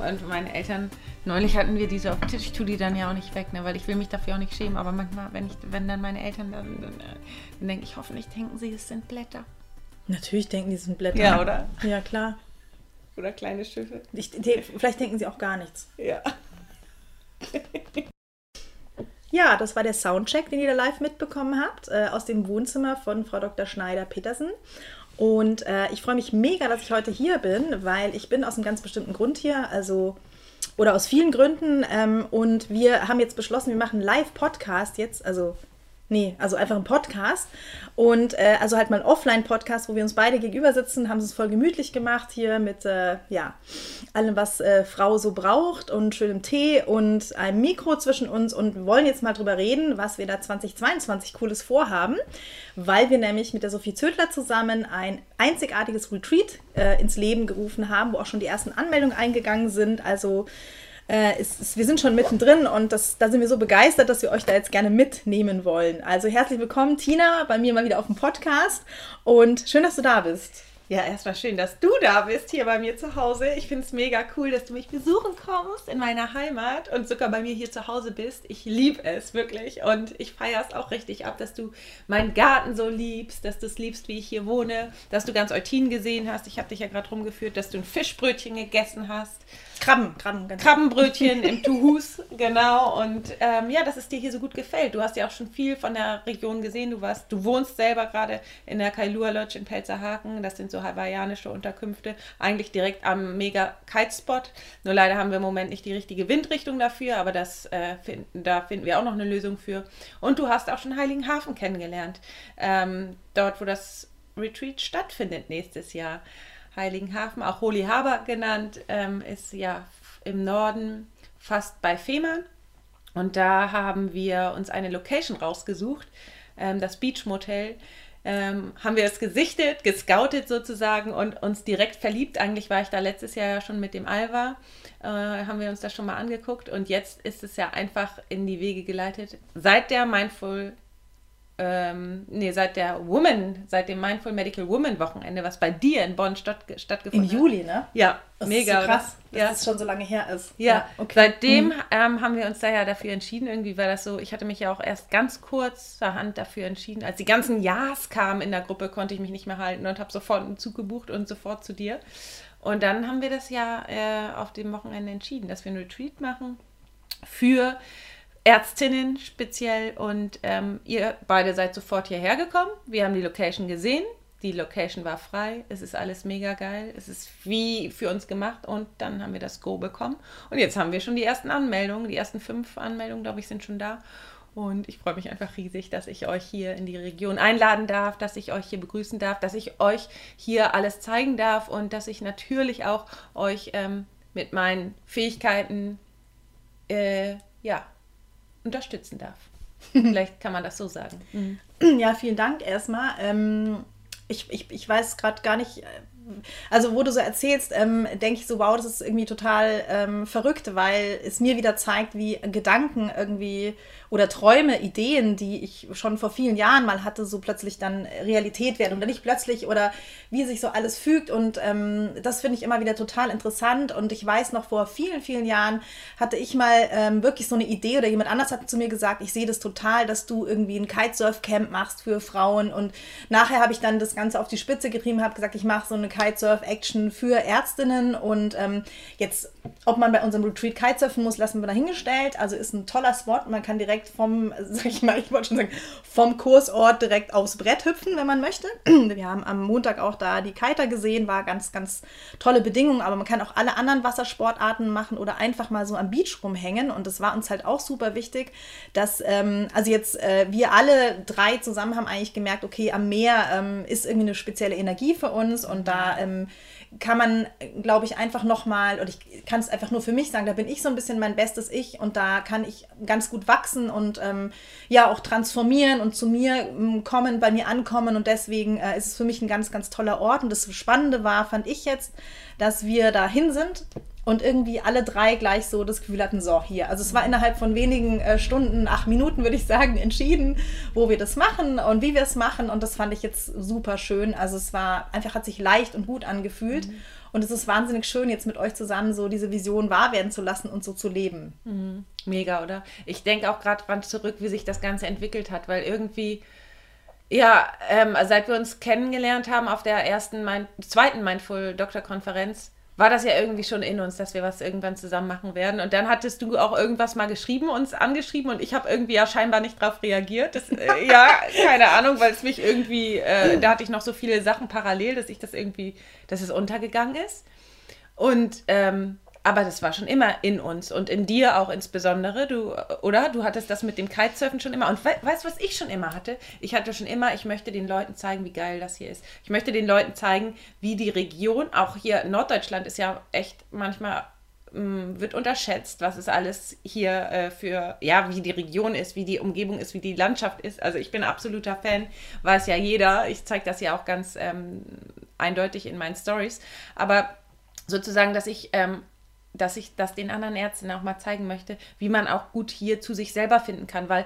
und meine Eltern, neulich hatten wir diese auf Tisch, ich tue die dann ja auch nicht weg, ne, weil ich will mich dafür auch nicht schämen, aber manchmal, wenn ich, wenn dann meine Eltern dann, dann, dann denke ich, hoffentlich denken sie, es sind Blätter. Natürlich denken die, es sind Blätter. Ja, oder? Ja, klar. Oder kleine Schiffe. Ich, die, vielleicht denken sie auch gar nichts. Ja. Ja, das war der Soundcheck, den ihr da live mitbekommen habt, äh, aus dem Wohnzimmer von Frau Dr. Schneider-Petersen. Und äh, ich freue mich mega, dass ich heute hier bin, weil ich bin aus einem ganz bestimmten Grund hier, also oder aus vielen Gründen. Ähm, und wir haben jetzt beschlossen, wir machen Live-Podcast jetzt, also Nee, also einfach ein Podcast. Und äh, also halt mal ein Offline-Podcast, wo wir uns beide gegenüber sitzen, haben es voll gemütlich gemacht hier mit äh, ja, allem, was äh, Frau so braucht und schönem Tee und einem Mikro zwischen uns und wollen jetzt mal drüber reden, was wir da 2022 Cooles vorhaben, weil wir nämlich mit der Sophie Zödler zusammen ein einzigartiges Retreat äh, ins Leben gerufen haben, wo auch schon die ersten Anmeldungen eingegangen sind. Also äh, ist, ist, wir sind schon mittendrin und das, da sind wir so begeistert, dass wir euch da jetzt gerne mitnehmen wollen. Also herzlich willkommen, Tina, bei mir mal wieder auf dem Podcast und schön, dass du da bist. Ja, erstmal schön, dass du da bist hier bei mir zu Hause. Ich finde es mega cool, dass du mich besuchen kommst in meiner Heimat und sogar bei mir hier zu Hause bist. Ich liebe es wirklich und ich feiere es auch richtig ab, dass du meinen Garten so liebst, dass du es liebst, wie ich hier wohne, dass du ganz Eutin gesehen hast. Ich habe dich ja gerade rumgeführt, dass du ein Fischbrötchen gegessen hast. Krabben, Krabben, ganz Krabbenbrötchen im Tuhus, genau. Und ähm, ja, dass es dir hier so gut gefällt. Du hast ja auch schon viel von der Region gesehen. Du warst, du wohnst selber gerade in der Kailua Lodge in Pelzerhaken. Das sind so hawaiianische Unterkünfte, eigentlich direkt am mega Kitespot. Nur leider haben wir im Moment nicht die richtige Windrichtung dafür, aber das äh, finden, da finden wir auch noch eine Lösung für. Und du hast auch schon Heiligenhafen kennengelernt. Ähm, dort, wo das Retreat stattfindet nächstes Jahr. Heiligenhafen, auch Holy Harbor genannt, ähm, ist ja im Norden fast bei Fehmarn. Und da haben wir uns eine Location rausgesucht, ähm, das Beach Motel. Ähm, haben wir es gesichtet, gescoutet sozusagen und uns direkt verliebt. Eigentlich war ich da letztes Jahr ja schon mit dem Alva, äh, haben wir uns das schon mal angeguckt und jetzt ist es ja einfach in die Wege geleitet. Seit der Mindful ähm, nee, seit der Woman, seit dem Mindful Medical Woman Wochenende, was bei dir in Bonn statt, stattgefunden hat. Im Juli, ne? Ja, das mega. Ist so krass, dass ja. das schon so lange her ist. Ja, ja. Okay. seitdem mhm. ähm, haben wir uns da ja dafür entschieden. Irgendwie war das so, ich hatte mich ja auch erst ganz kurzerhand dafür entschieden. Als die ganzen Ja's kamen in der Gruppe, konnte ich mich nicht mehr halten und habe sofort einen Zug gebucht und sofort zu dir. Und dann haben wir das ja äh, auf dem Wochenende entschieden, dass wir ein Retreat machen für Ärztinnen speziell und ähm, ihr beide seid sofort hierher gekommen. Wir haben die Location gesehen. Die Location war frei. Es ist alles mega geil. Es ist wie für uns gemacht und dann haben wir das Go bekommen. Und jetzt haben wir schon die ersten Anmeldungen. Die ersten fünf Anmeldungen, glaube ich, sind schon da. Und ich freue mich einfach riesig, dass ich euch hier in die Region einladen darf, dass ich euch hier begrüßen darf, dass ich euch hier alles zeigen darf und dass ich natürlich auch euch ähm, mit meinen Fähigkeiten äh, ja, unterstützen darf. Vielleicht kann man das so sagen. Mhm. Ja, vielen Dank erstmal. Ähm, ich, ich, ich weiß gerade gar nicht, äh, also wo du so erzählst, ähm, denke ich so, wow, das ist irgendwie total ähm, verrückt, weil es mir wieder zeigt, wie Gedanken irgendwie oder Träume, Ideen, die ich schon vor vielen Jahren mal hatte, so plötzlich dann Realität werden oder nicht plötzlich oder wie sich so alles fügt. Und ähm, das finde ich immer wieder total interessant. Und ich weiß noch, vor vielen, vielen Jahren hatte ich mal ähm, wirklich so eine Idee oder jemand anders hat zu mir gesagt, ich sehe das total, dass du irgendwie ein Kitesurf-Camp machst für Frauen. Und nachher habe ich dann das Ganze auf die Spitze getrieben, habe gesagt, ich mache so eine Kitesurf-Action für Ärztinnen. Und ähm, jetzt, ob man bei unserem Retreat Kitesurfen muss, lassen wir dahingestellt. Also ist ein toller Spot. Man kann direkt vom, sag ich mal, ich wollte schon sagen, vom Kursort direkt aufs Brett hüpfen, wenn man möchte. Wir haben am Montag auch da die Kiter gesehen, war ganz, ganz tolle Bedingungen, aber man kann auch alle anderen Wassersportarten machen oder einfach mal so am Beach rumhängen. Und das war uns halt auch super wichtig, dass, ähm, also jetzt äh, wir alle drei zusammen haben eigentlich gemerkt, okay, am Meer ähm, ist irgendwie eine spezielle Energie für uns und da ähm, kann man, glaube ich, einfach nochmal, und ich kann es einfach nur für mich sagen, da bin ich so ein bisschen mein bestes Ich und da kann ich ganz gut wachsen und ähm, ja auch transformieren und zu mir ähm, kommen, bei mir ankommen und deswegen äh, ist es für mich ein ganz, ganz toller Ort und das Spannende war, fand ich jetzt, dass wir dahin sind und irgendwie alle drei gleich so das Gefühl hatten, so hier. Also es war innerhalb von wenigen äh, Stunden, acht Minuten würde ich sagen, entschieden, wo wir das machen und wie wir es machen und das fand ich jetzt super schön. Also es war einfach, hat sich leicht und gut angefühlt. Mhm. Und es ist wahnsinnig schön, jetzt mit euch zusammen so diese Vision wahr werden zu lassen und so zu leben. Mhm. Mega, oder? Ich denke auch gerade dran zurück, wie sich das Ganze entwickelt hat, weil irgendwie, ja, ähm, seit wir uns kennengelernt haben auf der ersten, mein, zweiten Mindful Doktor Konferenz, war das ja irgendwie schon in uns, dass wir was irgendwann zusammen machen werden. Und dann hattest du auch irgendwas mal geschrieben, uns angeschrieben und ich habe irgendwie ja scheinbar nicht drauf reagiert. Das, äh, ja, keine Ahnung, weil es mich irgendwie, äh, da hatte ich noch so viele Sachen parallel, dass ich das irgendwie, dass es untergegangen ist. Und ähm, aber das war schon immer in uns und in dir auch insbesondere, du, oder? Du hattest das mit dem Kitesurfen schon immer. Und we weißt du, was ich schon immer hatte? Ich hatte schon immer, ich möchte den Leuten zeigen, wie geil das hier ist. Ich möchte den Leuten zeigen, wie die Region, auch hier Norddeutschland ist ja echt manchmal mm, wird unterschätzt, was es alles hier äh, für, ja, wie die Region ist, wie die Umgebung ist, wie die Landschaft ist. Also ich bin absoluter Fan, weiß ja jeder. Ich zeige das ja auch ganz ähm, eindeutig in meinen Stories. Aber sozusagen, dass ich ähm, dass ich das den anderen Ärzten auch mal zeigen möchte, wie man auch gut hier zu sich selber finden kann, weil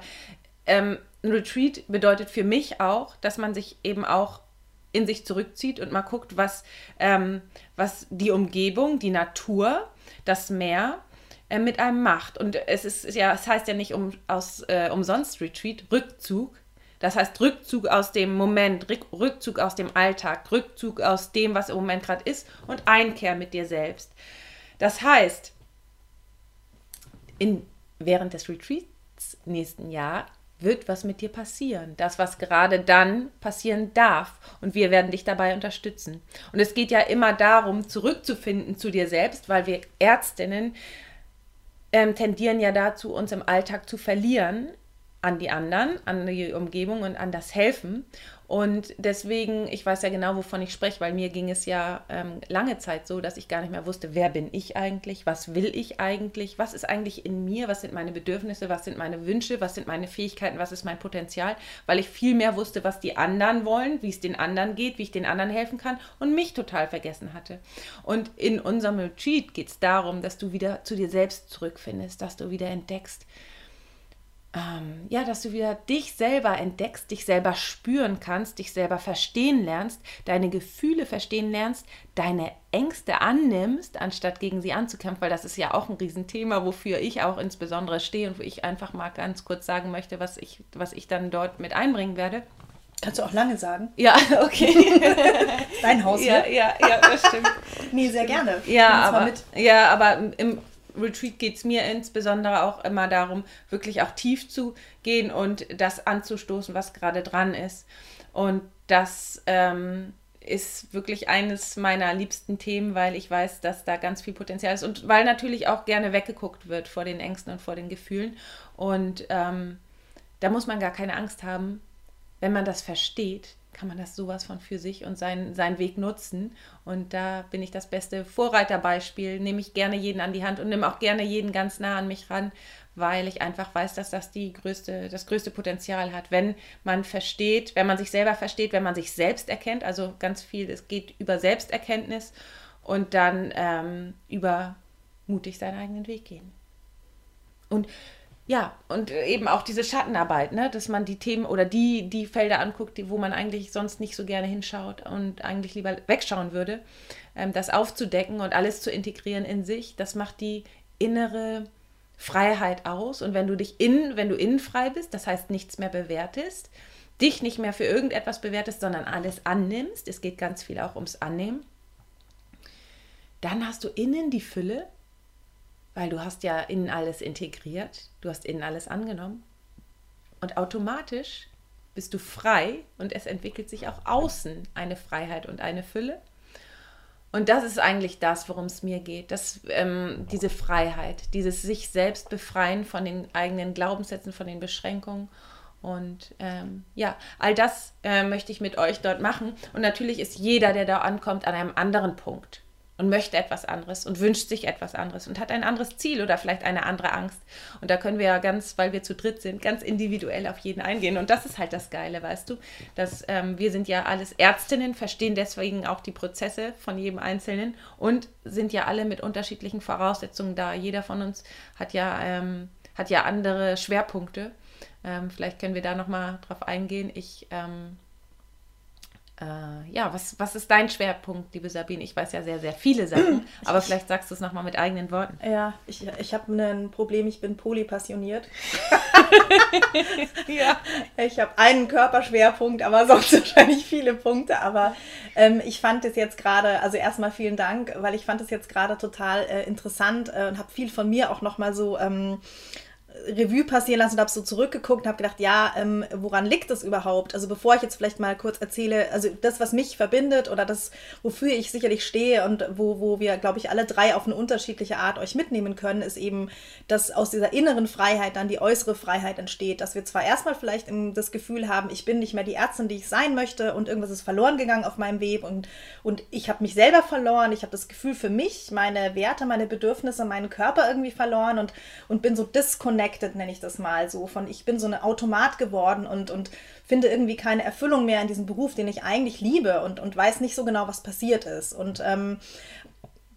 ähm, ein Retreat bedeutet für mich auch, dass man sich eben auch in sich zurückzieht und mal guckt, was, ähm, was die Umgebung, die Natur, das Meer äh, mit einem macht. Und es ist ja, es heißt ja nicht um, aus, äh, umsonst Retreat, Rückzug. Das heißt Rückzug aus dem Moment, Rückzug aus dem Alltag, Rückzug aus dem, was im Moment gerade ist und Einkehr mit dir selbst. Das heißt, in, während des Retreats nächsten Jahr wird was mit dir passieren. Das, was gerade dann passieren darf. Und wir werden dich dabei unterstützen. Und es geht ja immer darum, zurückzufinden zu dir selbst, weil wir Ärztinnen ähm, tendieren ja dazu, uns im Alltag zu verlieren an die anderen, an die Umgebung und an das Helfen. Und deswegen, ich weiß ja genau, wovon ich spreche, weil mir ging es ja ähm, lange Zeit so, dass ich gar nicht mehr wusste, wer bin ich eigentlich, was will ich eigentlich, was ist eigentlich in mir, was sind meine Bedürfnisse, was sind meine Wünsche, was sind meine Fähigkeiten, was ist mein Potenzial, weil ich viel mehr wusste, was die anderen wollen, wie es den anderen geht, wie ich den anderen helfen kann und mich total vergessen hatte. Und in unserem Retreat geht es darum, dass du wieder zu dir selbst zurückfindest, dass du wieder entdeckst, ähm, ja, dass du wieder dich selber entdeckst, dich selber spüren kannst, dich selber verstehen lernst, deine Gefühle verstehen lernst, deine Ängste annimmst, anstatt gegen sie anzukämpfen, weil das ist ja auch ein Riesenthema, wofür ich auch insbesondere stehe und wo ich einfach mal ganz kurz sagen möchte, was ich, was ich dann dort mit einbringen werde. Kannst du auch lange sagen? Ja, okay. Dein Haus. Ja, ja, ja, das stimmt. nee, sehr gerne. Ja, aber, ja, aber im, Retreat geht es mir insbesondere auch immer darum, wirklich auch tief zu gehen und das anzustoßen, was gerade dran ist. Und das ähm, ist wirklich eines meiner liebsten Themen, weil ich weiß, dass da ganz viel Potenzial ist und weil natürlich auch gerne weggeguckt wird vor den Ängsten und vor den Gefühlen. Und ähm, da muss man gar keine Angst haben, wenn man das versteht, kann man das sowas von für sich und sein, seinen Weg nutzen. Und da bin ich das beste Vorreiterbeispiel. Nehme ich gerne jeden an die Hand und nehme auch gerne jeden ganz nah an mich ran, weil ich einfach weiß, dass das die größte, das größte Potenzial hat. Wenn man versteht, wenn man sich selber versteht, wenn man sich selbst erkennt, also ganz viel, es geht über Selbsterkenntnis und dann ähm, über mutig seinen eigenen Weg gehen. Und ja, und äh, eben auch diese Schattenarbeit, ne? dass man die Themen oder die, die Felder anguckt, die, wo man eigentlich sonst nicht so gerne hinschaut und eigentlich lieber wegschauen würde, ähm, das aufzudecken und alles zu integrieren in sich, das macht die innere Freiheit aus. Und wenn du dich innen, wenn du innen frei bist, das heißt nichts mehr bewertest, dich nicht mehr für irgendetwas bewertest, sondern alles annimmst, es geht ganz viel auch ums Annehmen, dann hast du innen die Fülle weil du hast ja innen alles integriert, du hast innen alles angenommen und automatisch bist du frei und es entwickelt sich auch außen eine Freiheit und eine Fülle. Und das ist eigentlich das, worum es mir geht, dass ähm, diese Freiheit, dieses sich selbst befreien von den eigenen Glaubenssätzen, von den Beschränkungen. Und ähm, ja, all das äh, möchte ich mit euch dort machen. Und natürlich ist jeder, der da ankommt, an einem anderen Punkt und möchte etwas anderes und wünscht sich etwas anderes und hat ein anderes Ziel oder vielleicht eine andere Angst. Und da können wir ja ganz, weil wir zu dritt sind, ganz individuell auf jeden eingehen. Und das ist halt das Geile, weißt du, dass ähm, wir sind ja alles Ärztinnen, verstehen deswegen auch die Prozesse von jedem Einzelnen und sind ja alle mit unterschiedlichen Voraussetzungen da. Jeder von uns hat ja, ähm, hat ja andere Schwerpunkte. Ähm, vielleicht können wir da nochmal drauf eingehen. Ich ähm, äh, ja, was, was ist dein Schwerpunkt, liebe Sabine? Ich weiß ja sehr, sehr viele Sachen, aber vielleicht sagst du es nochmal mit eigenen Worten. Ja, ich, ich habe ein Problem, ich bin polypassioniert. ja. Ich habe einen Körperschwerpunkt, aber sonst wahrscheinlich viele Punkte. Aber ähm, ich fand es jetzt gerade, also erstmal vielen Dank, weil ich fand es jetzt gerade total äh, interessant äh, und habe viel von mir auch nochmal so. Ähm, Revue passieren lassen und habe so zurückgeguckt und habe gedacht, ja, ähm, woran liegt das überhaupt? Also bevor ich jetzt vielleicht mal kurz erzähle, also das, was mich verbindet oder das, wofür ich sicherlich stehe und wo, wo wir, glaube ich, alle drei auf eine unterschiedliche Art euch mitnehmen können, ist eben, dass aus dieser inneren Freiheit dann die äußere Freiheit entsteht. Dass wir zwar erstmal vielleicht das Gefühl haben, ich bin nicht mehr die Ärztin, die ich sein möchte und irgendwas ist verloren gegangen auf meinem Weg und, und ich habe mich selber verloren, ich habe das Gefühl für mich, meine Werte, meine Bedürfnisse, meinen Körper irgendwie verloren und, und bin so disconnected connected, nenne ich das mal so. Von ich bin so eine Automat geworden und, und finde irgendwie keine Erfüllung mehr in diesem Beruf, den ich eigentlich liebe und, und weiß nicht so genau, was passiert ist. Und ähm,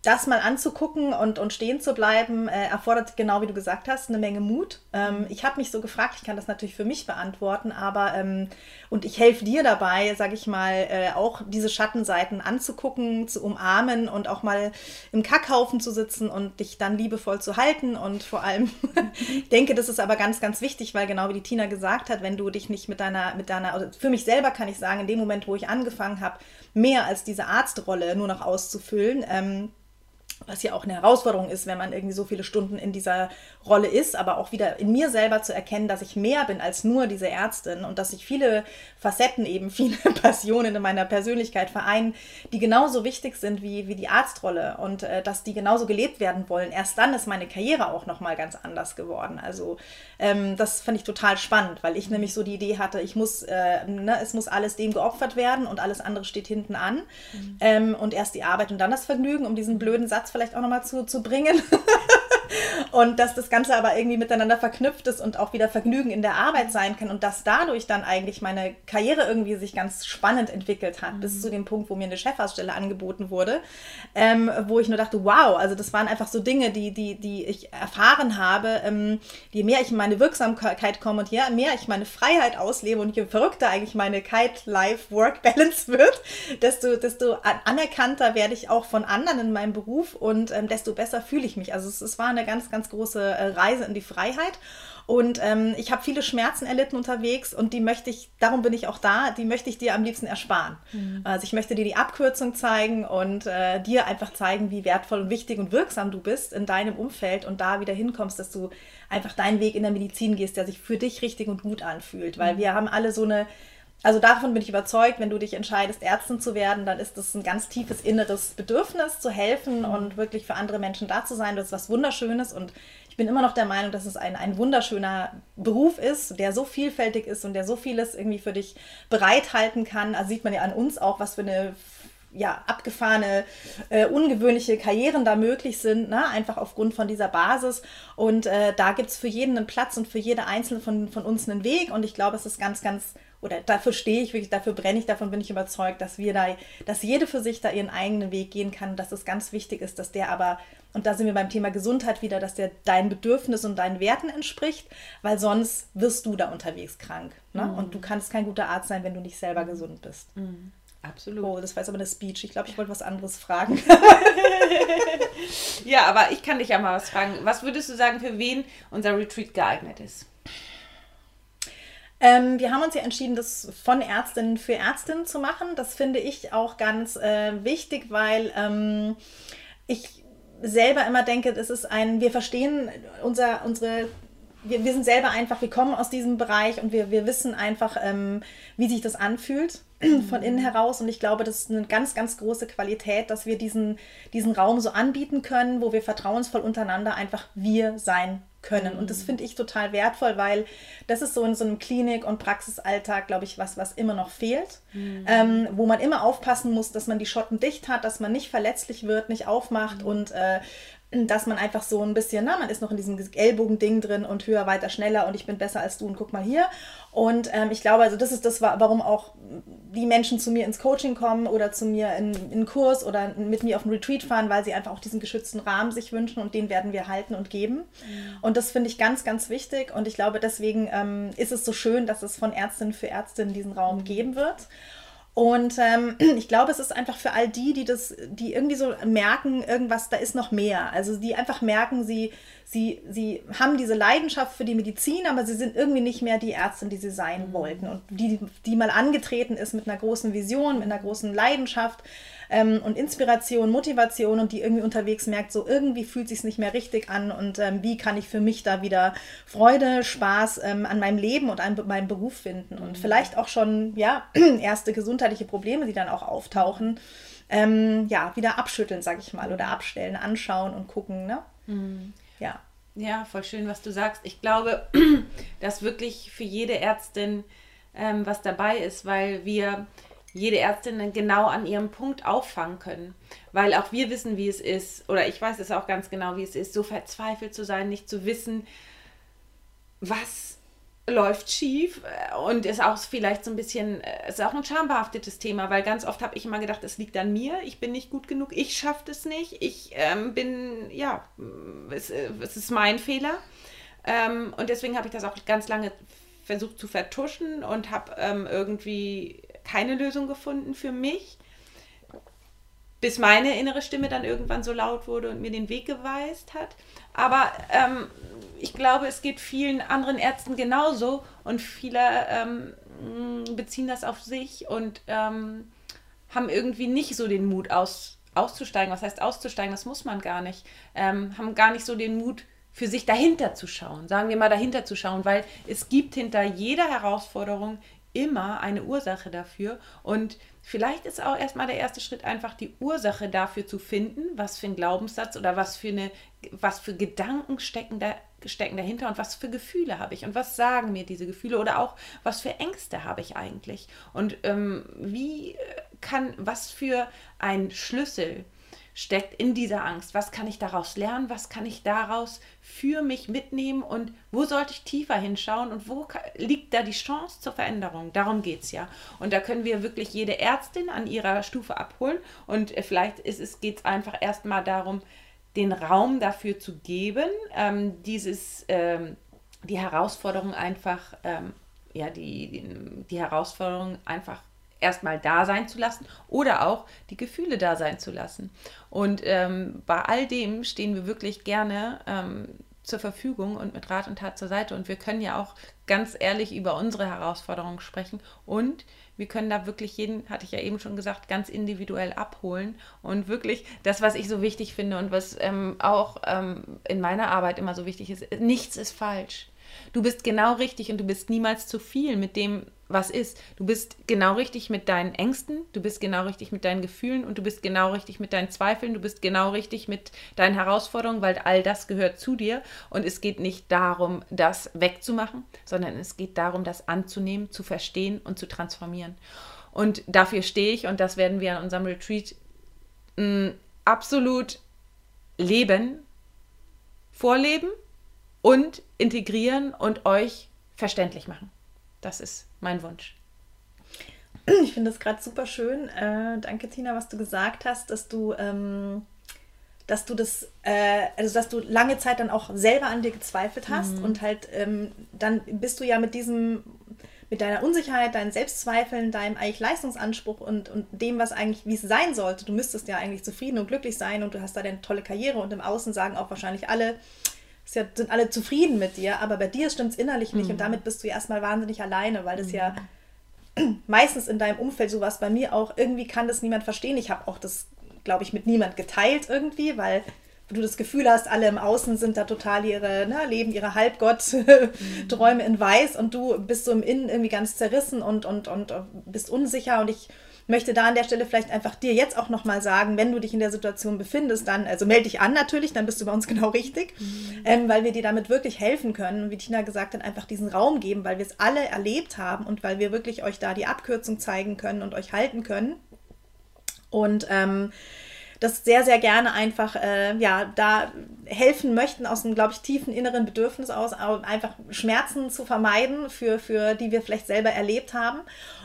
das mal anzugucken und, und stehen zu bleiben, äh, erfordert, genau wie du gesagt hast, eine Menge Mut. Ähm, ich habe mich so gefragt, ich kann das natürlich für mich beantworten, aber ähm, und ich helfe dir dabei, sage ich mal, äh, auch diese Schattenseiten anzugucken, zu umarmen und auch mal im Kackhaufen zu sitzen und dich dann liebevoll zu halten. Und vor allem denke, das ist aber ganz, ganz wichtig, weil genau wie die Tina gesagt hat, wenn du dich nicht mit deiner, mit deiner, also für mich selber kann ich sagen, in dem Moment, wo ich angefangen habe, mehr als diese Arztrolle nur noch auszufüllen, ähm, was ja auch eine Herausforderung ist, wenn man irgendwie so viele Stunden in dieser Rolle ist, aber auch wieder in mir selber zu erkennen, dass ich mehr bin als nur diese Ärztin und dass ich viele Facetten eben, viele Passionen in meiner Persönlichkeit vereinen, die genauso wichtig sind wie, wie die Arztrolle und äh, dass die genauso gelebt werden wollen. Erst dann ist meine Karriere auch nochmal ganz anders geworden. Also ähm, das fand ich total spannend, weil ich nämlich so die Idee hatte, ich muss, äh, ne, es muss alles dem geopfert werden und alles andere steht hinten an mhm. ähm, und erst die Arbeit und dann das Vergnügen, um diesen blöden Satz vielleicht auch nochmal zu, zu bringen. und dass das Ganze aber irgendwie miteinander verknüpft ist und auch wieder Vergnügen in der Arbeit sein kann und dass dadurch dann eigentlich meine Karriere irgendwie sich ganz spannend entwickelt hat, mhm. bis zu dem Punkt, wo mir eine Chefarztstelle angeboten wurde, ähm, wo ich nur dachte, wow, also das waren einfach so Dinge, die, die, die ich erfahren habe, ähm, je mehr ich in meine Wirksamkeit komme und je mehr ich meine Freiheit auslebe und je verrückter eigentlich meine Kite-Life-Work-Balance wird, desto, desto anerkannter werde ich auch von anderen in meinem Beruf und ähm, desto besser fühle ich mich. Also es, es war eine ganz, ganz große äh, Reise in die Freiheit. Und ähm, ich habe viele Schmerzen erlitten unterwegs und die möchte ich, darum bin ich auch da, die möchte ich dir am liebsten ersparen. Mhm. Also ich möchte dir die Abkürzung zeigen und äh, dir einfach zeigen, wie wertvoll und wichtig und wirksam du bist in deinem Umfeld und da wieder hinkommst, dass du einfach deinen Weg in der Medizin gehst, der sich für dich richtig und gut anfühlt. Weil mhm. wir haben alle so eine also davon bin ich überzeugt, wenn du dich entscheidest, Ärztin zu werden, dann ist das ein ganz tiefes inneres Bedürfnis zu helfen mhm. und wirklich für andere Menschen da zu sein. Das ist was Wunderschönes und ich bin immer noch der Meinung, dass es ein, ein wunderschöner Beruf ist, der so vielfältig ist und der so vieles irgendwie für dich bereithalten kann. Also sieht man ja an uns auch, was für eine ja, abgefahrene, äh, ungewöhnliche Karrieren da möglich sind, ne? einfach aufgrund von dieser Basis. Und äh, da gibt es für jeden einen Platz und für jede einzelne von, von uns einen Weg. Und ich glaube, es ist ganz, ganz oder dafür stehe ich wirklich, dafür brenne ich, davon bin ich überzeugt, dass wir da, dass jede für sich da ihren eigenen Weg gehen kann, dass es ganz wichtig ist, dass der aber, und da sind wir beim Thema Gesundheit wieder, dass der deinen Bedürfnissen und deinen Werten entspricht, weil sonst wirst du da unterwegs krank. Ne? Mhm. Und du kannst kein guter Arzt sein, wenn du nicht selber gesund bist. Mhm. Absolut. Oh, das war jetzt aber eine Speech. Ich glaube, ich wollte was anderes fragen. ja, aber ich kann dich ja mal was fragen. Was würdest du sagen, für wen unser Retreat geeignet ist? Ähm, wir haben uns ja entschieden, das von Ärztin für Ärztin zu machen. Das finde ich auch ganz äh, wichtig, weil ähm, ich selber immer denke, das ist ein, wir verstehen unser, unsere wir, wir sind selber einfach, wir kommen aus diesem Bereich und wir, wir wissen einfach, ähm, wie sich das anfühlt von innen heraus. Und ich glaube, das ist eine ganz, ganz große Qualität, dass wir diesen, diesen Raum so anbieten können, wo wir vertrauensvoll untereinander einfach wir sein können. Und das mhm. finde ich total wertvoll, weil das ist so in so einem Klinik- und Praxisalltag, glaube ich, was, was immer noch fehlt, mhm. ähm, wo man immer aufpassen muss, dass man die Schotten dicht hat, dass man nicht verletzlich wird, nicht aufmacht mhm. und äh, dass man einfach so ein bisschen, na, man ist noch in diesem Ellbogen-Ding drin und höher, weiter, schneller und ich bin besser als du und guck mal hier. Und ähm, ich glaube, also das ist das, warum auch die Menschen zu mir ins Coaching kommen oder zu mir in, in einen Kurs oder mit mir auf einen Retreat fahren, weil sie einfach auch diesen geschützten Rahmen sich wünschen und den werden wir halten und geben. Mhm. Und das finde ich ganz, ganz wichtig und ich glaube, deswegen ähm, ist es so schön, dass es von Ärztin für Ärztin diesen Raum mhm. geben wird. Und ähm, ich glaube, es ist einfach für all die, die das, die irgendwie so merken, irgendwas, da ist noch mehr. Also die einfach merken, sie, sie, sie haben diese Leidenschaft für die Medizin, aber sie sind irgendwie nicht mehr die Ärztin, die sie sein mhm. wollten. Und die, die mal angetreten ist mit einer großen Vision, mit einer großen Leidenschaft ähm, und Inspiration, Motivation und die irgendwie unterwegs merkt, so irgendwie fühlt sich nicht mehr richtig an und ähm, wie kann ich für mich da wieder Freude, Spaß ähm, an meinem Leben und an meinem Beruf finden und mhm. vielleicht auch schon ja erste gesundheitliche Probleme, die dann auch auftauchen, ähm, ja wieder abschütteln, sag ich mal, oder abstellen, anschauen und gucken, ne? Mhm. Ja. Ja, voll schön, was du sagst. Ich glaube, dass wirklich für jede Ärztin ähm, was dabei ist, weil wir jede Ärztin genau an ihrem Punkt auffangen können. Weil auch wir wissen, wie es ist, oder ich weiß es auch ganz genau, wie es ist, so verzweifelt zu sein, nicht zu wissen, was läuft schief und ist auch vielleicht so ein bisschen, ist auch ein schambehaftetes Thema, weil ganz oft habe ich immer gedacht, es liegt an mir, ich bin nicht gut genug, ich schaffe das nicht, ich ähm, bin, ja, es, es, ist mein Fehler. Ähm, und deswegen habe ich das auch ganz lange versucht zu vertuschen und habe ähm, irgendwie keine Lösung gefunden für mich, bis meine innere Stimme dann irgendwann so laut wurde und mir den Weg geweist hat. Aber ähm, ich glaube, es geht vielen anderen Ärzten genauso und viele ähm, beziehen das auf sich und ähm, haben irgendwie nicht so den Mut aus, auszusteigen. Was heißt auszusteigen? Das muss man gar nicht. Ähm, haben gar nicht so den Mut, für sich dahinter zu schauen, sagen wir mal dahinter zu schauen, weil es gibt hinter jeder Herausforderung immer eine Ursache dafür. Und vielleicht ist auch erstmal der erste Schritt einfach die Ursache dafür zu finden, was für ein Glaubenssatz oder was für eine, was für Gedanken stecken, da, stecken dahinter und was für Gefühle habe ich und was sagen mir diese Gefühle oder auch was für Ängste habe ich eigentlich? Und ähm, wie kann, was für ein Schlüssel steckt in dieser Angst? Was kann ich daraus lernen? Was kann ich daraus für mich mitnehmen? Und wo sollte ich tiefer hinschauen? Und wo liegt da die Chance zur Veränderung? Darum geht es ja. Und da können wir wirklich jede Ärztin an ihrer Stufe abholen. Und äh, vielleicht geht es einfach erstmal darum, den Raum dafür zu geben, ähm, dieses, ähm, die Herausforderung einfach, ähm, ja, die, die, die Herausforderung einfach erstmal da sein zu lassen oder auch die Gefühle da sein zu lassen. Und ähm, bei all dem stehen wir wirklich gerne ähm, zur Verfügung und mit Rat und Tat zur Seite. Und wir können ja auch ganz ehrlich über unsere Herausforderungen sprechen. Und wir können da wirklich jeden, hatte ich ja eben schon gesagt, ganz individuell abholen. Und wirklich das, was ich so wichtig finde und was ähm, auch ähm, in meiner Arbeit immer so wichtig ist, nichts ist falsch. Du bist genau richtig und du bist niemals zu viel mit dem, was ist. Du bist genau richtig mit deinen Ängsten, du bist genau richtig mit deinen Gefühlen und du bist genau richtig mit deinen Zweifeln, du bist genau richtig mit deinen Herausforderungen, weil all das gehört zu dir und es geht nicht darum, das wegzumachen, sondern es geht darum, das anzunehmen, zu verstehen und zu transformieren. Und dafür stehe ich und das werden wir an unserem Retreat mh, mm, absolut leben, vorleben und integrieren und euch verständlich machen. Das ist mein Wunsch. Ich finde es gerade super schön. Äh, danke, Tina, was du gesagt hast, dass du, ähm, dass du das, äh, also dass du lange Zeit dann auch selber an dir gezweifelt hast mhm. und halt ähm, dann bist du ja mit diesem, mit deiner Unsicherheit, deinen Selbstzweifeln, deinem eigentlich Leistungsanspruch und, und dem, was eigentlich, wie es sein sollte. Du müsstest ja eigentlich zufrieden und glücklich sein und du hast da eine tolle Karriere und im Außen sagen auch wahrscheinlich alle, ja, sind alle zufrieden mit dir, aber bei dir stimmt es innerlich nicht mhm. und damit bist du erstmal wahnsinnig alleine, weil das mhm. ja meistens in deinem Umfeld sowas bei mir auch, irgendwie kann das niemand verstehen. Ich habe auch das, glaube ich, mit niemand geteilt irgendwie, weil du das Gefühl hast, alle im Außen sind da total ihre, ne, leben ihre Halbgott-Träume mhm. in Weiß und du bist so im Innen irgendwie ganz zerrissen und, und, und bist unsicher und ich möchte da an der Stelle vielleicht einfach dir jetzt auch nochmal sagen, wenn du dich in der Situation befindest, dann, also melde dich an natürlich, dann bist du bei uns genau richtig, mhm. ähm, weil wir dir damit wirklich helfen können und wie Tina gesagt hat, einfach diesen Raum geben, weil wir es alle erlebt haben und weil wir wirklich euch da die Abkürzung zeigen können und euch halten können. Und ähm, das sehr, sehr gerne einfach, äh, ja, da helfen möchten aus einem, glaube ich, tiefen inneren Bedürfnis aus, einfach Schmerzen zu vermeiden, für, für die wir vielleicht selber erlebt haben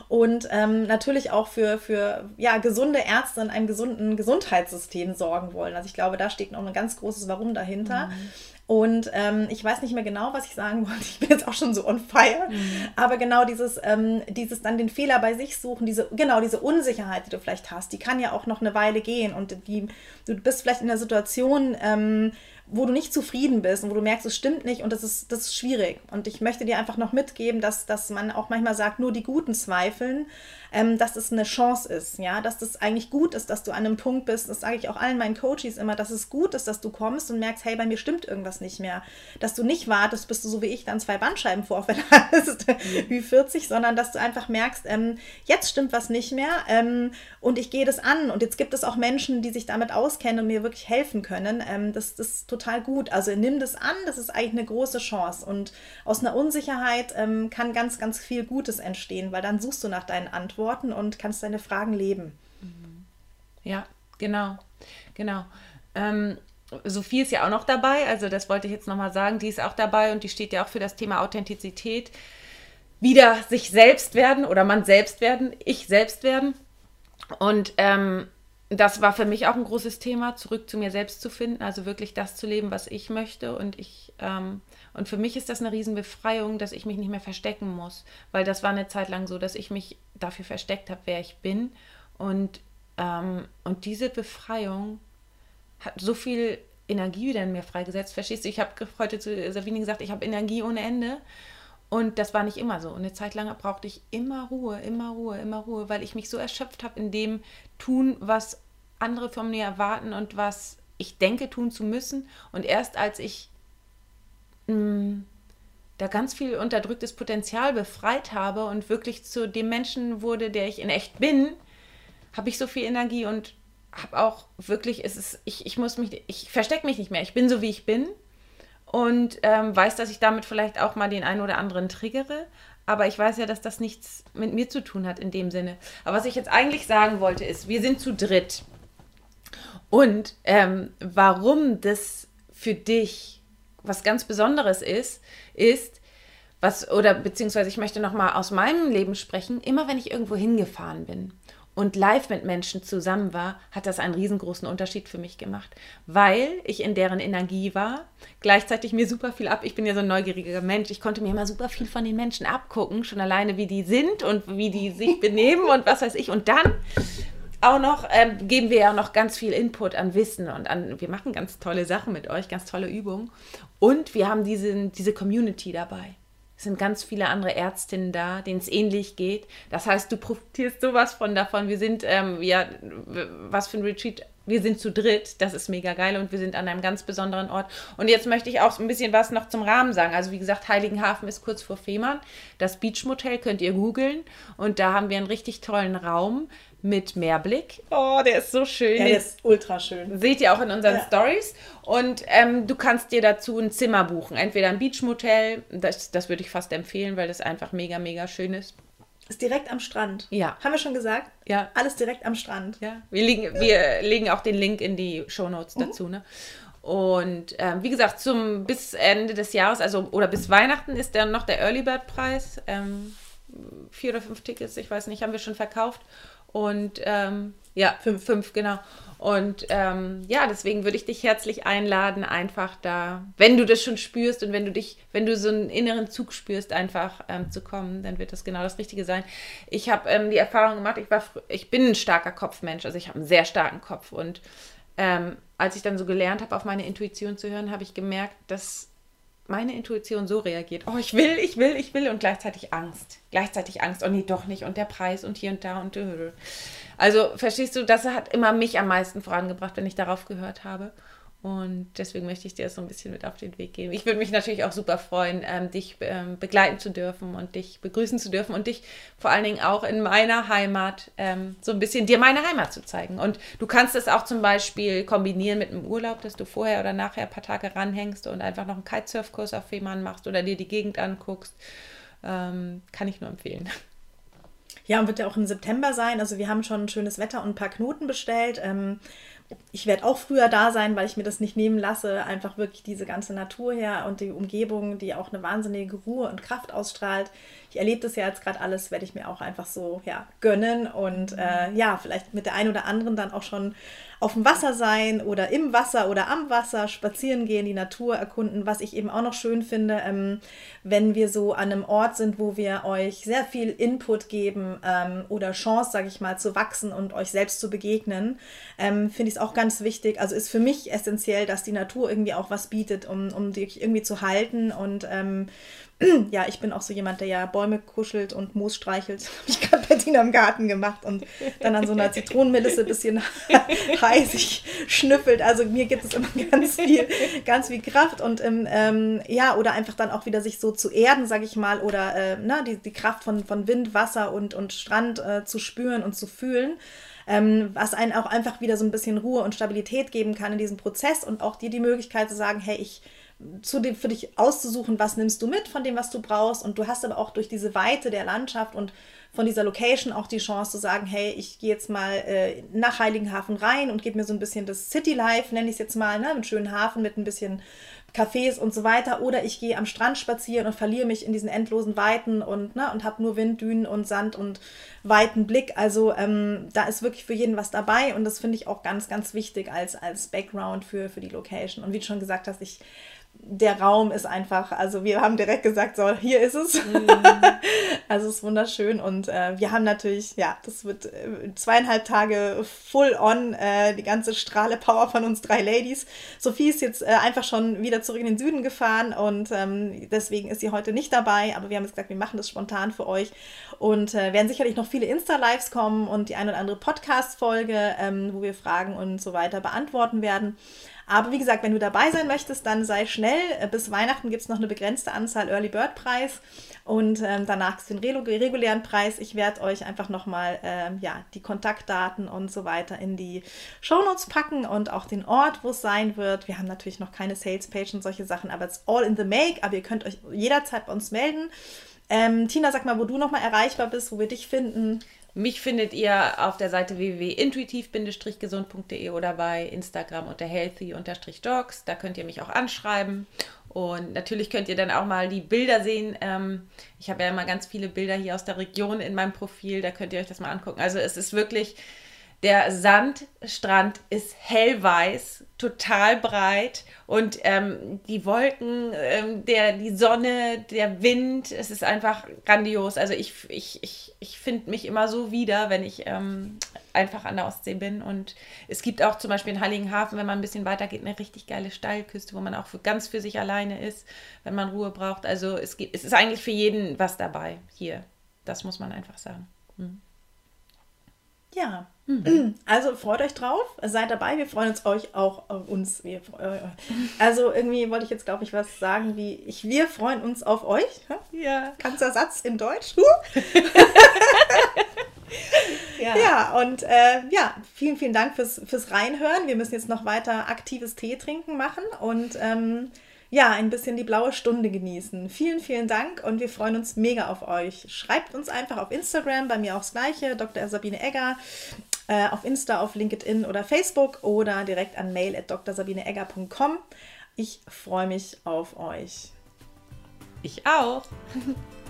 und ähm, natürlich auch für, für ja, gesunde Ärzte in einem gesunden Gesundheitssystem sorgen wollen. Also ich glaube, da steht noch ein ganz großes Warum dahinter. Mhm. Und ähm, ich weiß nicht mehr genau, was ich sagen wollte. Ich bin jetzt auch schon so on fire. Mhm. Aber genau dieses, ähm, dieses dann den Fehler bei sich suchen, diese, genau diese Unsicherheit, die du vielleicht hast, die kann ja auch noch eine Weile gehen. Und die, du bist vielleicht in der Situation, ähm, wo du nicht zufrieden bist und wo du merkst, es stimmt nicht und das ist, das ist schwierig. Und ich möchte dir einfach noch mitgeben, dass, dass man auch manchmal sagt, nur die Guten zweifeln, ähm, dass es eine Chance ist, ja, dass das eigentlich gut ist, dass du an einem Punkt bist, das sage ich auch allen meinen Coaches immer, dass es gut ist, dass du kommst und merkst, hey, bei mir stimmt irgendwas nicht mehr. Dass du nicht wartest, bis du so wie ich dann zwei Bandscheibenvorfälle hast, wie 40, sondern dass du einfach merkst, ähm, jetzt stimmt was nicht mehr ähm, und ich gehe das an und jetzt gibt es auch Menschen, die sich damit auskennen und mir wirklich helfen können. Ähm, das, das ist total gut. Also nimm das an, das ist eigentlich eine große Chance und aus einer Unsicherheit ähm, kann ganz, ganz viel Gutes entstehen, weil dann suchst du nach deinen Antworten Antworten und kannst deine Fragen leben. Mhm. Ja, genau, genau. Ähm, Sophie ist ja auch noch dabei, also das wollte ich jetzt nochmal sagen, die ist auch dabei und die steht ja auch für das Thema Authentizität. Wieder sich selbst werden oder man selbst werden, ich selbst werden. Und ähm, das war für mich auch ein großes Thema, zurück zu mir selbst zu finden, also wirklich das zu leben, was ich möchte. Und ich ähm, und für mich ist das eine Riesenbefreiung, dass ich mich nicht mehr verstecken muss, weil das war eine Zeit lang so, dass ich mich dafür versteckt habe, wer ich bin. Und, ähm, und diese Befreiung hat so viel Energie wieder in mir freigesetzt. Verstehst du? Ich habe heute zu Sabine gesagt, ich habe Energie ohne Ende. Und das war nicht immer so. Und eine Zeit lang brauchte ich immer Ruhe, immer Ruhe, immer Ruhe, weil ich mich so erschöpft habe in dem Tun, was andere von mir erwarten und was ich denke tun zu müssen. Und erst als ich mh, mm, da ganz viel unterdrücktes Potenzial befreit habe und wirklich zu dem Menschen wurde, der ich in echt bin, habe ich so viel Energie und habe auch wirklich, es ist, ich, ich muss mich, ich verstecke mich nicht mehr. Ich bin so, wie ich bin und ähm, weiß, dass ich damit vielleicht auch mal den einen oder anderen triggere. Aber ich weiß ja, dass das nichts mit mir zu tun hat in dem Sinne. Aber was ich jetzt eigentlich sagen wollte, ist, wir sind zu dritt. Und ähm, warum das für dich was ganz Besonderes ist, ist, was, oder beziehungsweise ich möchte nochmal aus meinem Leben sprechen, immer wenn ich irgendwo hingefahren bin und live mit Menschen zusammen war, hat das einen riesengroßen Unterschied für mich gemacht, weil ich in deren Energie war, gleichzeitig mir super viel ab. Ich bin ja so ein neugieriger Mensch. Ich konnte mir immer super viel von den Menschen abgucken, schon alleine, wie die sind und wie die sich benehmen und was weiß ich. Und dann auch noch ähm, geben wir ja noch ganz viel Input an Wissen und an, wir machen ganz tolle Sachen mit euch, ganz tolle Übungen. Und wir haben diese, diese Community dabei. Es sind ganz viele andere Ärztinnen da, denen es ähnlich geht. Das heißt, du profitierst sowas von davon. Wir sind, ähm, ja, was für ein Retreat wir sind zu dritt, das ist mega geil und wir sind an einem ganz besonderen Ort. Und jetzt möchte ich auch ein bisschen was noch zum Rahmen sagen. Also wie gesagt, Heiligenhafen ist kurz vor Fehmarn. Das Beach Motel könnt ihr googeln und da haben wir einen richtig tollen Raum mit Meerblick. Oh, der ist so schön. Ja, der ist ultra schön. Seht ihr auch in unseren ja. Stories. Und ähm, du kannst dir dazu ein Zimmer buchen. Entweder ein Beachmotel, das, das würde ich fast empfehlen, weil das einfach mega, mega schön ist. Ist direkt am Strand. Ja. Haben wir schon gesagt? Ja. Alles direkt am Strand. Ja. Wir, liegen, wir legen auch den Link in die Shownotes mhm. dazu. Ne? Und ähm, wie gesagt, zum bis Ende des Jahres, also oder bis Weihnachten ist dann noch der Early Bird Preis. Ähm, vier oder fünf Tickets, ich weiß nicht, haben wir schon verkauft. Und ähm, ja, fünf, fünf, genau. Und ähm, ja, deswegen würde ich dich herzlich einladen, einfach da, wenn du das schon spürst und wenn du dich, wenn du so einen inneren Zug spürst, einfach ähm, zu kommen, dann wird das genau das Richtige sein. Ich habe ähm, die Erfahrung gemacht, ich war, ich bin ein starker Kopfmensch, also ich habe einen sehr starken Kopf und ähm, als ich dann so gelernt habe, auf meine Intuition zu hören, habe ich gemerkt, dass meine Intuition so reagiert, oh, ich will, ich will, ich will und gleichzeitig Angst. Gleichzeitig Angst, oh nee, doch nicht und der Preis und hier und da und also verstehst du, das hat immer mich am meisten vorangebracht, wenn ich darauf gehört habe. Und deswegen möchte ich dir so ein bisschen mit auf den Weg geben. Ich würde mich natürlich auch super freuen, ähm, dich ähm, begleiten zu dürfen und dich begrüßen zu dürfen und dich vor allen Dingen auch in meiner Heimat ähm, so ein bisschen dir meine Heimat zu zeigen. Und du kannst es auch zum Beispiel kombinieren mit einem Urlaub, dass du vorher oder nachher ein paar Tage ranhängst und einfach noch einen Kitesurfkurs auf Fehmarn machst oder dir die Gegend anguckst. Ähm, kann ich nur empfehlen. Ja, und wird ja auch im September sein. Also wir haben schon schönes Wetter und ein paar Knoten bestellt. Ähm, ich werde auch früher da sein, weil ich mir das nicht nehmen lasse, einfach wirklich diese ganze Natur her und die Umgebung, die auch eine wahnsinnige Ruhe und Kraft ausstrahlt. Ich erlebe das ja jetzt gerade alles, werde ich mir auch einfach so ja, gönnen und äh, ja, vielleicht mit der einen oder anderen dann auch schon auf dem Wasser sein oder im Wasser oder am Wasser, spazieren gehen, die Natur erkunden. Was ich eben auch noch schön finde, ähm, wenn wir so an einem Ort sind, wo wir euch sehr viel Input geben ähm, oder Chance, sage ich mal, zu wachsen und euch selbst zu begegnen, ähm, finde ich es auch ganz wichtig. Also ist für mich essentiell, dass die Natur irgendwie auch was bietet, um, um dich irgendwie zu halten und ähm, ja, ich bin auch so jemand, der ja Bäume kuschelt und Moos streichelt. Habe ich gerade bei Tina im Garten gemacht und dann an so einer Zitronenmelisse ein bisschen heißig schnüffelt. Also mir gibt es immer ganz viel, ganz viel Kraft und ähm, ja, oder einfach dann auch wieder sich so zu erden, sage ich mal, oder äh, na, die, die Kraft von, von Wind, Wasser und, und Strand äh, zu spüren und zu fühlen. Ähm, was einen auch einfach wieder so ein bisschen Ruhe und Stabilität geben kann in diesem Prozess und auch dir die Möglichkeit zu sagen, hey, ich zu dem, für dich auszusuchen, was nimmst du mit von dem, was du brauchst. Und du hast aber auch durch diese Weite der Landschaft und von dieser Location auch die Chance zu sagen, hey, ich gehe jetzt mal äh, nach Heiligenhafen rein und gebe mir so ein bisschen das City Life, nenne ich es jetzt mal, ne, mit schönen Hafen, mit ein bisschen Cafés und so weiter. Oder ich gehe am Strand spazieren und verliere mich in diesen endlosen Weiten und, ne, und habe nur Wind, Dünen und Sand und weiten Blick. Also ähm, da ist wirklich für jeden was dabei und das finde ich auch ganz, ganz wichtig als, als Background für, für die Location. Und wie du schon gesagt hast, ich der Raum ist einfach, also wir haben direkt gesagt, so, hier ist es. Mm. also es ist wunderschön und äh, wir haben natürlich, ja, das wird äh, zweieinhalb Tage full on, äh, die ganze Strahle Power von uns drei Ladies. Sophie ist jetzt äh, einfach schon wieder zurück in den Süden gefahren und ähm, deswegen ist sie heute nicht dabei, aber wir haben jetzt gesagt, wir machen das spontan für euch und äh, werden sicherlich noch viele Insta-Lives kommen und die eine oder andere Podcast-Folge, ähm, wo wir Fragen und so weiter beantworten werden. Aber wie gesagt, wenn du dabei sein möchtest, dann sei schnell. Äh, bis Weihnachten gibt es noch eine begrenzte Anzahl Early Bird Preis und ähm, danach den regulären Preis. Ich werde euch einfach nochmal ähm, ja, die Kontaktdaten und so weiter in die Shownotes packen und auch den Ort, wo es sein wird. Wir haben natürlich noch keine Sales Page und solche Sachen, aber it's all in the make. Aber ihr könnt euch jederzeit bei uns melden. Ähm, Tina, sag mal, wo du nochmal erreichbar bist, wo wir dich finden. Mich findet ihr auf der Seite www.intuitiv-gesund.de oder bei Instagram unter healthy-dogs. Da könnt ihr mich auch anschreiben. Und natürlich könnt ihr dann auch mal die Bilder sehen. Ähm, ich habe ja immer ganz viele Bilder hier aus der Region in meinem Profil. Da könnt ihr euch das mal angucken. Also es ist wirklich der Sandstrand ist hellweiß, total breit und ähm, die Wolken, ähm, der, die Sonne, der Wind, es ist einfach grandios. Also ich, ich, ich, ich finde mich immer so wieder, wenn ich ähm, einfach an der Ostsee bin. Und es gibt auch zum Beispiel in Heiligenhafen, wenn man ein bisschen weiter geht, eine richtig geile Steilküste, wo man auch für, ganz für sich alleine ist, wenn man Ruhe braucht. Also es, gibt, es ist eigentlich für jeden was dabei hier. Das muss man einfach sagen. Mhm. Ja, Mhm. Also freut euch drauf, seid dabei, wir freuen uns euch auch auf uns. Wir, äh, also irgendwie wollte ich jetzt, glaube ich, was sagen wie ich, wir freuen uns auf euch. Ja. Ganzer Satz in Deutsch. ja. ja, und äh, ja, vielen, vielen Dank fürs, fürs Reinhören. Wir müssen jetzt noch weiter aktives Tee trinken machen und ähm, ja, ein bisschen die blaue Stunde genießen. Vielen, vielen Dank und wir freuen uns mega auf euch. Schreibt uns einfach auf Instagram, bei mir auch das gleiche, Dr. Sabine Egger, äh, auf Insta, auf LinkedIn oder Facebook oder direkt an mail at drsabineegger.com. Ich freue mich auf euch. Ich auch.